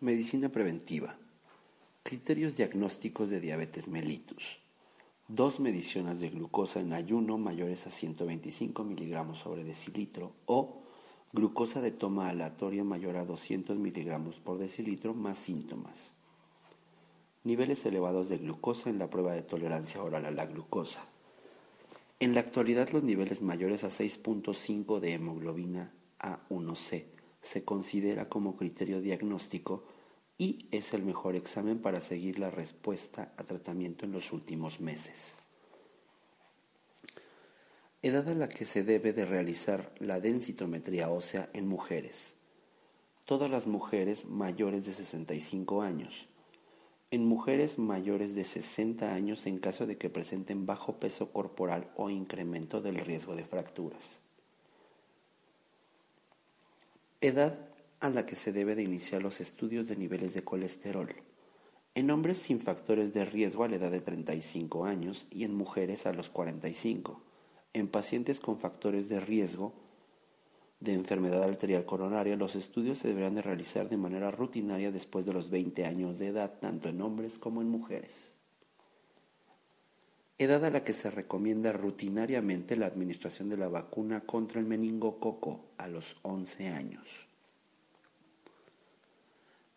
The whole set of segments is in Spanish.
Medicina preventiva. Criterios diagnósticos de diabetes mellitus. Dos mediciones de glucosa en ayuno mayores a 125 miligramos sobre decilitro o glucosa de toma aleatoria mayor a 200 miligramos por decilitro más síntomas. Niveles elevados de glucosa en la prueba de tolerancia oral a la glucosa. En la actualidad los niveles mayores a 6.5 de hemoglobina A1C se considera como criterio diagnóstico y es el mejor examen para seguir la respuesta a tratamiento en los últimos meses. Edad a la que se debe de realizar la densitometría ósea en mujeres. Todas las mujeres mayores de 65 años. En mujeres mayores de 60 años en caso de que presenten bajo peso corporal o incremento del riesgo de fracturas. Edad a la que se debe de iniciar los estudios de niveles de colesterol. En hombres sin factores de riesgo a la edad de 35 años y en mujeres a los 45. En pacientes con factores de riesgo de enfermedad arterial coronaria, los estudios se deberán de realizar de manera rutinaria después de los 20 años de edad, tanto en hombres como en mujeres. Edad a la que se recomienda rutinariamente la administración de la vacuna contra el meningococo a los 11 años.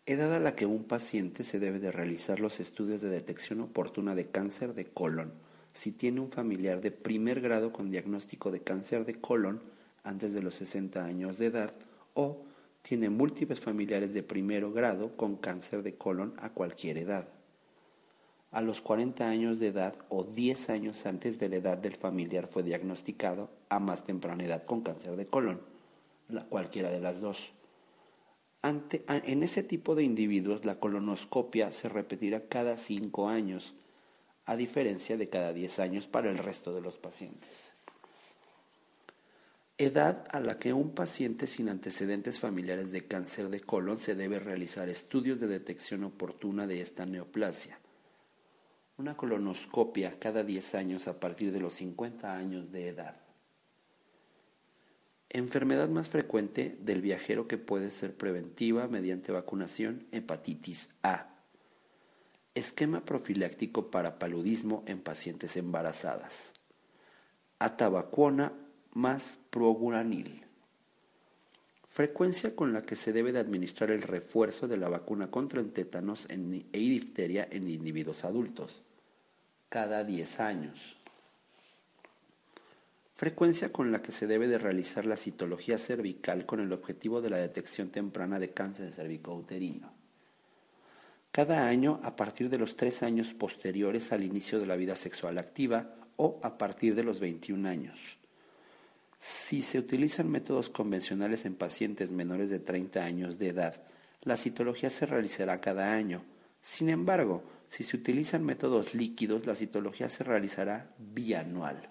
Edad a la que un paciente se debe de realizar los estudios de detección oportuna de cáncer de colon si tiene un familiar de primer grado con diagnóstico de cáncer de colon antes de los 60 años de edad o tiene múltiples familiares de primer grado con cáncer de colon a cualquier edad a los 40 años de edad o 10 años antes de la edad del familiar fue diagnosticado a más temprana edad con cáncer de colon, cualquiera de las dos. en ese tipo de individuos la colonoscopia se repetirá cada 5 años, a diferencia de cada 10 años para el resto de los pacientes. Edad a la que un paciente sin antecedentes familiares de cáncer de colon se debe realizar estudios de detección oportuna de esta neoplasia una colonoscopia cada 10 años a partir de los 50 años de edad. Enfermedad más frecuente del viajero que puede ser preventiva mediante vacunación, hepatitis A. Esquema profiláctico para paludismo en pacientes embarazadas. Atabacuona más proguranil. Frecuencia con la que se debe de administrar el refuerzo de la vacuna contra el tétanos e difteria en individuos adultos cada 10 años. Frecuencia con la que se debe de realizar la citología cervical con el objetivo de la detección temprana de cáncer cervicouterino. Cada año a partir de los 3 años posteriores al inicio de la vida sexual activa o a partir de los 21 años. Si se utilizan métodos convencionales en pacientes menores de 30 años de edad, la citología se realizará cada año. Sin embargo, si se utilizan métodos líquidos, la citología se realizará bianual.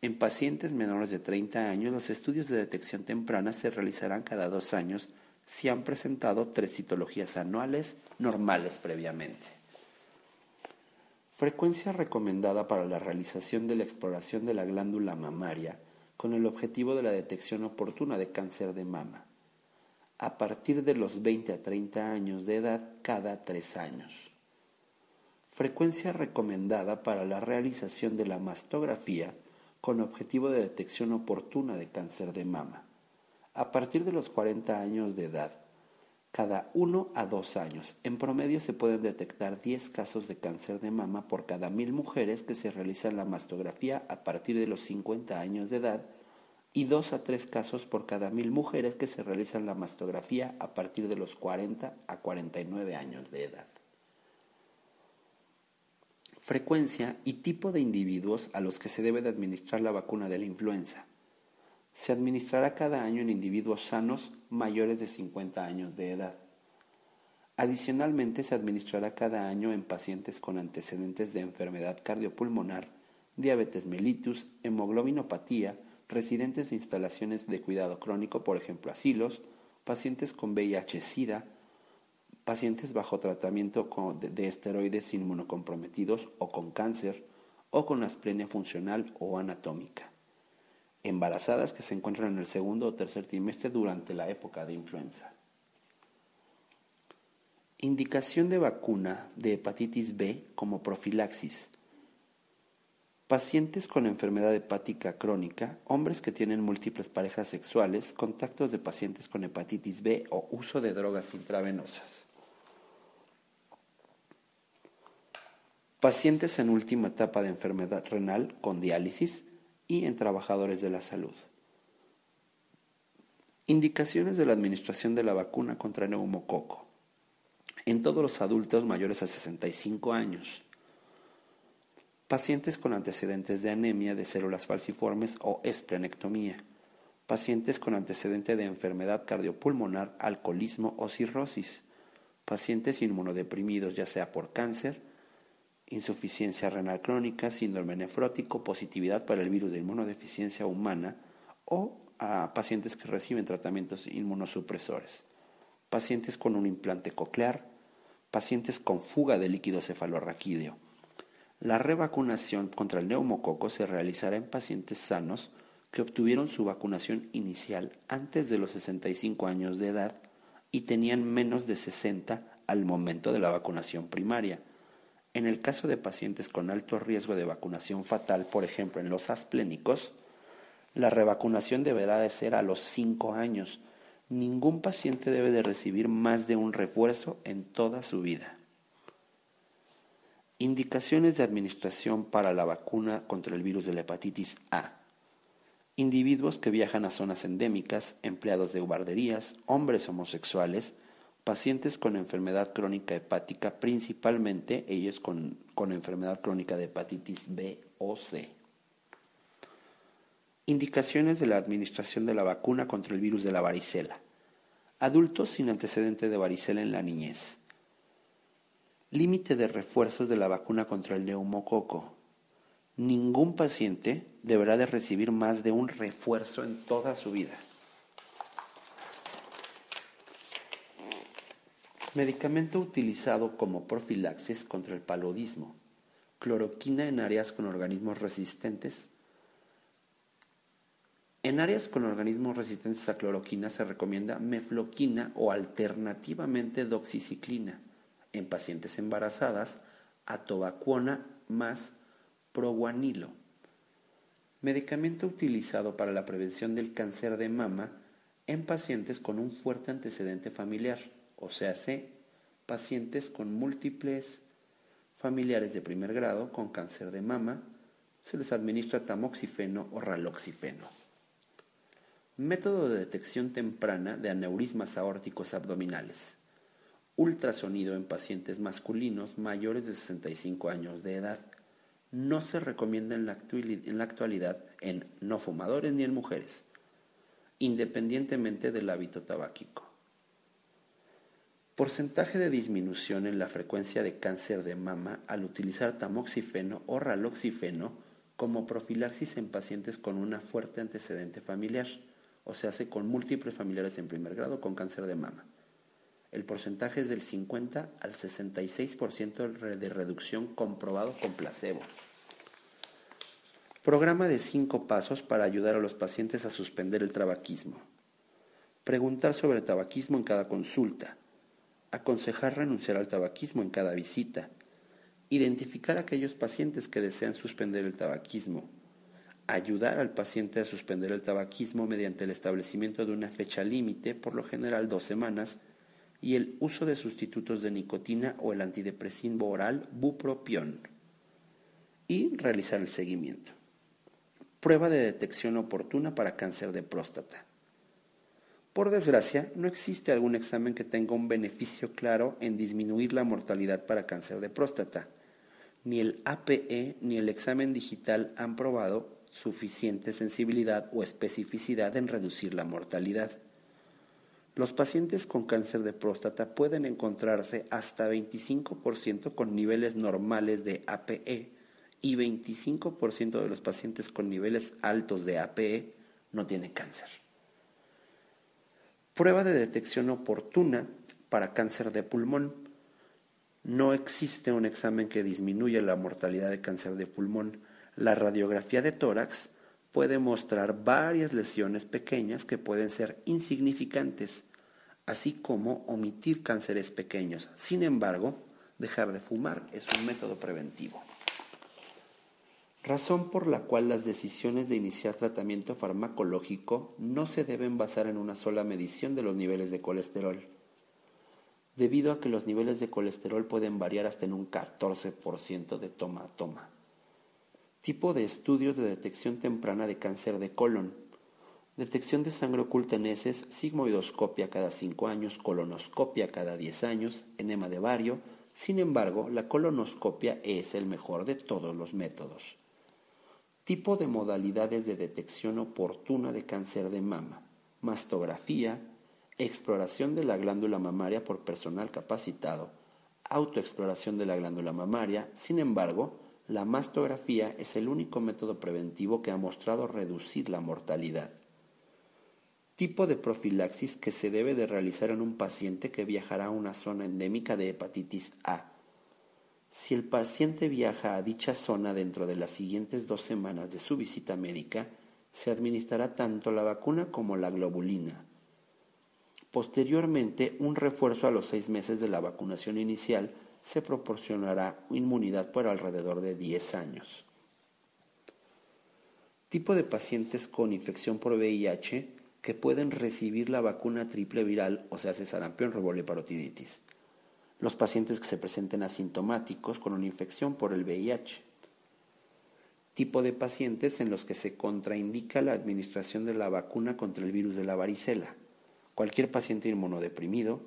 En pacientes menores de 30 años, los estudios de detección temprana se realizarán cada dos años si han presentado tres citologías anuales normales previamente. Frecuencia recomendada para la realización de la exploración de la glándula mamaria con el objetivo de la detección oportuna de cáncer de mama. A partir de los 20 a 30 años de edad, cada tres años frecuencia recomendada para la realización de la mastografía con objetivo de detección oportuna de cáncer de mama. A partir de los 40 años de edad, cada 1 a 2 años, en promedio se pueden detectar 10 casos de cáncer de mama por cada mil mujeres que se realizan la mastografía a partir de los 50 años de edad y 2 a 3 casos por cada mil mujeres que se realizan la mastografía a partir de los 40 a 49 años de edad frecuencia y tipo de individuos a los que se debe de administrar la vacuna de la influenza. Se administrará cada año en individuos sanos mayores de 50 años de edad. Adicionalmente, se administrará cada año en pacientes con antecedentes de enfermedad cardiopulmonar, diabetes mellitus, hemoglobinopatía, residentes de instalaciones de cuidado crónico, por ejemplo asilos, pacientes con VIH-Sida, pacientes bajo tratamiento de esteroides inmunocomprometidos o con cáncer o con asplenia funcional o anatómica. Embarazadas que se encuentran en el segundo o tercer trimestre durante la época de influenza. Indicación de vacuna de hepatitis B como profilaxis. Pacientes con enfermedad hepática crónica, hombres que tienen múltiples parejas sexuales, contactos de pacientes con hepatitis B o uso de drogas intravenosas. Pacientes en última etapa de enfermedad renal con diálisis y en trabajadores de la salud. Indicaciones de la administración de la vacuna contra neumococo. En todos los adultos mayores a 65 años. Pacientes con antecedentes de anemia de células falciformes o esplenectomía. Pacientes con antecedente de enfermedad cardiopulmonar, alcoholismo o cirrosis. Pacientes inmunodeprimidos ya sea por cáncer, insuficiencia renal crónica, síndrome nefrótico, positividad para el virus de inmunodeficiencia humana o a pacientes que reciben tratamientos inmunosupresores, pacientes con un implante coclear, pacientes con fuga de líquido cefalorraquídeo. La revacunación contra el neumococo se realizará en pacientes sanos que obtuvieron su vacunación inicial antes de los 65 años de edad y tenían menos de 60 al momento de la vacunación primaria. En el caso de pacientes con alto riesgo de vacunación fatal, por ejemplo en los asplénicos, la revacunación deberá de ser a los 5 años. Ningún paciente debe de recibir más de un refuerzo en toda su vida. Indicaciones de administración para la vacuna contra el virus de la hepatitis A. Individuos que viajan a zonas endémicas, empleados de guarderías, hombres homosexuales, pacientes con enfermedad crónica hepática, principalmente ellos con, con enfermedad crónica de hepatitis B o C. Indicaciones de la administración de la vacuna contra el virus de la varicela. Adultos sin antecedente de varicela en la niñez. Límite de refuerzos de la vacuna contra el neumococo. Ningún paciente deberá de recibir más de un refuerzo en toda su vida. Medicamento utilizado como profilaxis contra el paludismo. Cloroquina en áreas con organismos resistentes en áreas con organismos resistentes a cloroquina se recomienda mefloquina o alternativamente doxiciclina. En pacientes embarazadas, atovacuona más proguanilo. Medicamento utilizado para la prevención del cáncer de mama en pacientes con un fuerte antecedente familiar, o sea, pacientes con múltiples familiares de primer grado con cáncer de mama, se les administra tamoxifeno o raloxifeno. Método de detección temprana de aneurismas aórticos abdominales. Ultrasonido en pacientes masculinos mayores de 65 años de edad. No se recomienda en la, actualidad en no fumadores ni en mujeres, independientemente del hábito tabáquico. Porcentaje de disminución en la frecuencia de cáncer de mama al utilizar tamoxifeno o raloxifeno como profilaxis en pacientes con una fuerte antecedente familiar o se hace con múltiples familiares en primer grado con cáncer de mama. El porcentaje es del 50 al 66% de reducción comprobado con placebo. Programa de cinco pasos para ayudar a los pacientes a suspender el tabaquismo. Preguntar sobre el tabaquismo en cada consulta. Aconsejar renunciar al tabaquismo en cada visita. Identificar a aquellos pacientes que desean suspender el tabaquismo ayudar al paciente a suspender el tabaquismo mediante el establecimiento de una fecha límite, por lo general dos semanas, y el uso de sustitutos de nicotina o el antidepresivo oral bupropión. Y realizar el seguimiento. Prueba de detección oportuna para cáncer de próstata. Por desgracia, no existe algún examen que tenga un beneficio claro en disminuir la mortalidad para cáncer de próstata. Ni el APE ni el examen digital han probado suficiente sensibilidad o especificidad en reducir la mortalidad. Los pacientes con cáncer de próstata pueden encontrarse hasta 25% con niveles normales de APE y 25% de los pacientes con niveles altos de APE no tienen cáncer. Prueba de detección oportuna para cáncer de pulmón. No existe un examen que disminuya la mortalidad de cáncer de pulmón la radiografía de tórax puede mostrar varias lesiones pequeñas que pueden ser insignificantes, así como omitir cánceres pequeños. Sin embargo, dejar de fumar es un método preventivo. Razón por la cual las decisiones de iniciar tratamiento farmacológico no se deben basar en una sola medición de los niveles de colesterol, debido a que los niveles de colesterol pueden variar hasta en un 14% de toma a toma. Tipo de estudios de detección temprana de cáncer de colon. Detección de sangre oculta en heces, sigmoidoscopia cada 5 años, colonoscopia cada 10 años, enema de vario. Sin embargo, la colonoscopia es el mejor de todos los métodos. Tipo de modalidades de detección oportuna de cáncer de mama. Mastografía, exploración de la glándula mamaria por personal capacitado, autoexploración de la glándula mamaria. Sin embargo, la mastografía es el único método preventivo que ha mostrado reducir la mortalidad. Tipo de profilaxis que se debe de realizar en un paciente que viajará a una zona endémica de hepatitis A. Si el paciente viaja a dicha zona dentro de las siguientes dos semanas de su visita médica, se administrará tanto la vacuna como la globulina. Posteriormente, un refuerzo a los seis meses de la vacunación inicial se proporcionará inmunidad por alrededor de 10 años. Tipo de pacientes con infección por VIH que pueden recibir la vacuna triple viral, o sea, sarampión, rubiola y parotiditis. Los pacientes que se presenten asintomáticos con una infección por el VIH. Tipo de pacientes en los que se contraindica la administración de la vacuna contra el virus de la varicela. Cualquier paciente inmunodeprimido,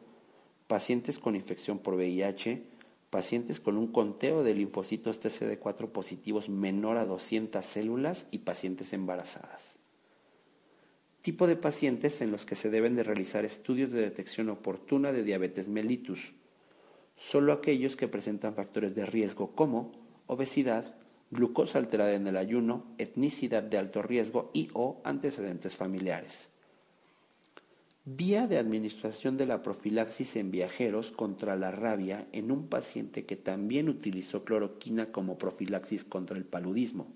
pacientes con infección por VIH, pacientes con un conteo de linfocitos TCD4 positivos menor a 200 células y pacientes embarazadas. Tipo de pacientes en los que se deben de realizar estudios de detección oportuna de diabetes mellitus. Solo aquellos que presentan factores de riesgo como obesidad, glucosa alterada en el ayuno, etnicidad de alto riesgo y o antecedentes familiares. Vía de administración de la profilaxis en viajeros contra la rabia en un paciente que también utilizó cloroquina como profilaxis contra el paludismo.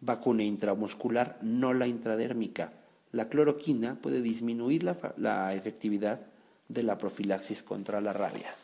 Vacuna intramuscular, no la intradérmica. La cloroquina puede disminuir la, la efectividad de la profilaxis contra la rabia.